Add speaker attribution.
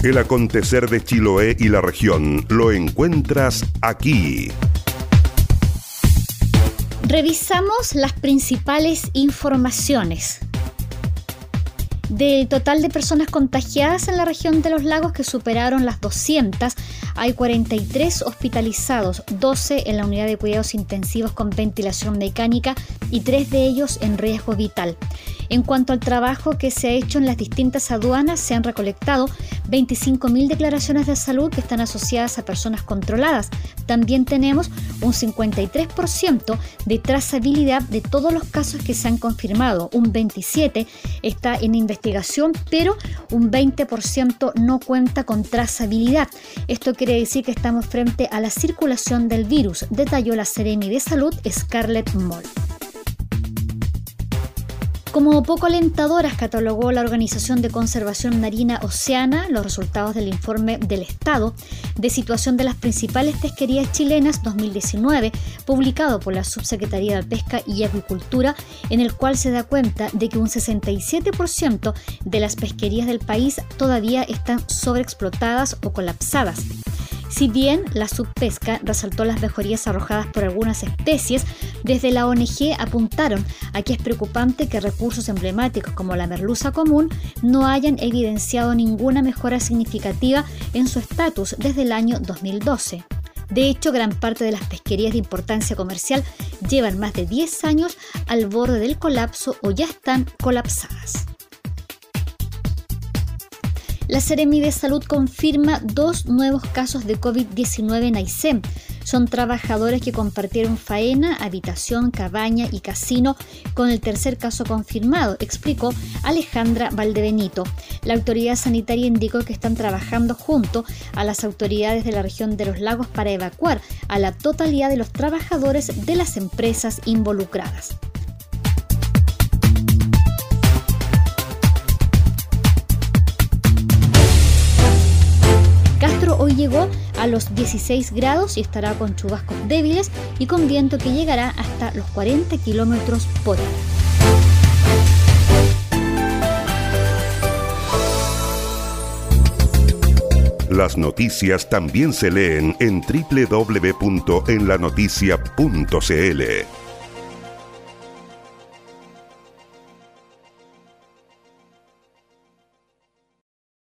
Speaker 1: El acontecer de Chiloé y la región lo encuentras aquí.
Speaker 2: Revisamos las principales informaciones. Del total de personas contagiadas en la región de los lagos que superaron las 200, hay 43 hospitalizados, 12 en la unidad de cuidados intensivos con ventilación mecánica y 3 de ellos en riesgo vital. En cuanto al trabajo que se ha hecho en las distintas aduanas, se han recolectado 25.000 declaraciones de salud que están asociadas a personas controladas. También tenemos un 53% de trazabilidad de todos los casos que se han confirmado. Un 27% está en investigación, pero un 20% no cuenta con trazabilidad. Esto quiere decir que estamos frente a la circulación del virus, detalló la Seremi de Salud Scarlett Moll. Como poco alentadoras catalogó la Organización de Conservación Marina Oceana los resultados del informe del Estado de situación de las principales pesquerías chilenas 2019, publicado por la Subsecretaría de Pesca y Acuicultura, en el cual se da cuenta de que un 67% de las pesquerías del país todavía están sobreexplotadas o colapsadas. Si bien la subpesca resaltó las mejorías arrojadas por algunas especies, desde la ONG apuntaron a que es preocupante que recursos emblemáticos como la merluza común no hayan evidenciado ninguna mejora significativa en su estatus desde el año 2012. De hecho, gran parte de las pesquerías de importancia comercial llevan más de 10 años al borde del colapso o ya están colapsadas. La Seremi de Salud confirma dos nuevos casos de COVID-19 en Aysén. Son trabajadores que compartieron faena, habitación, cabaña y casino con el tercer caso confirmado, explicó Alejandra Valdebenito. La autoridad sanitaria indicó que están trabajando junto a las autoridades de la región de los lagos para evacuar a la totalidad de los trabajadores de las empresas involucradas. Los 16 grados y estará con chubascos débiles y con viento que llegará hasta los 40 kilómetros por hora.
Speaker 1: Las noticias también se leen en www.enlanoticia.cl.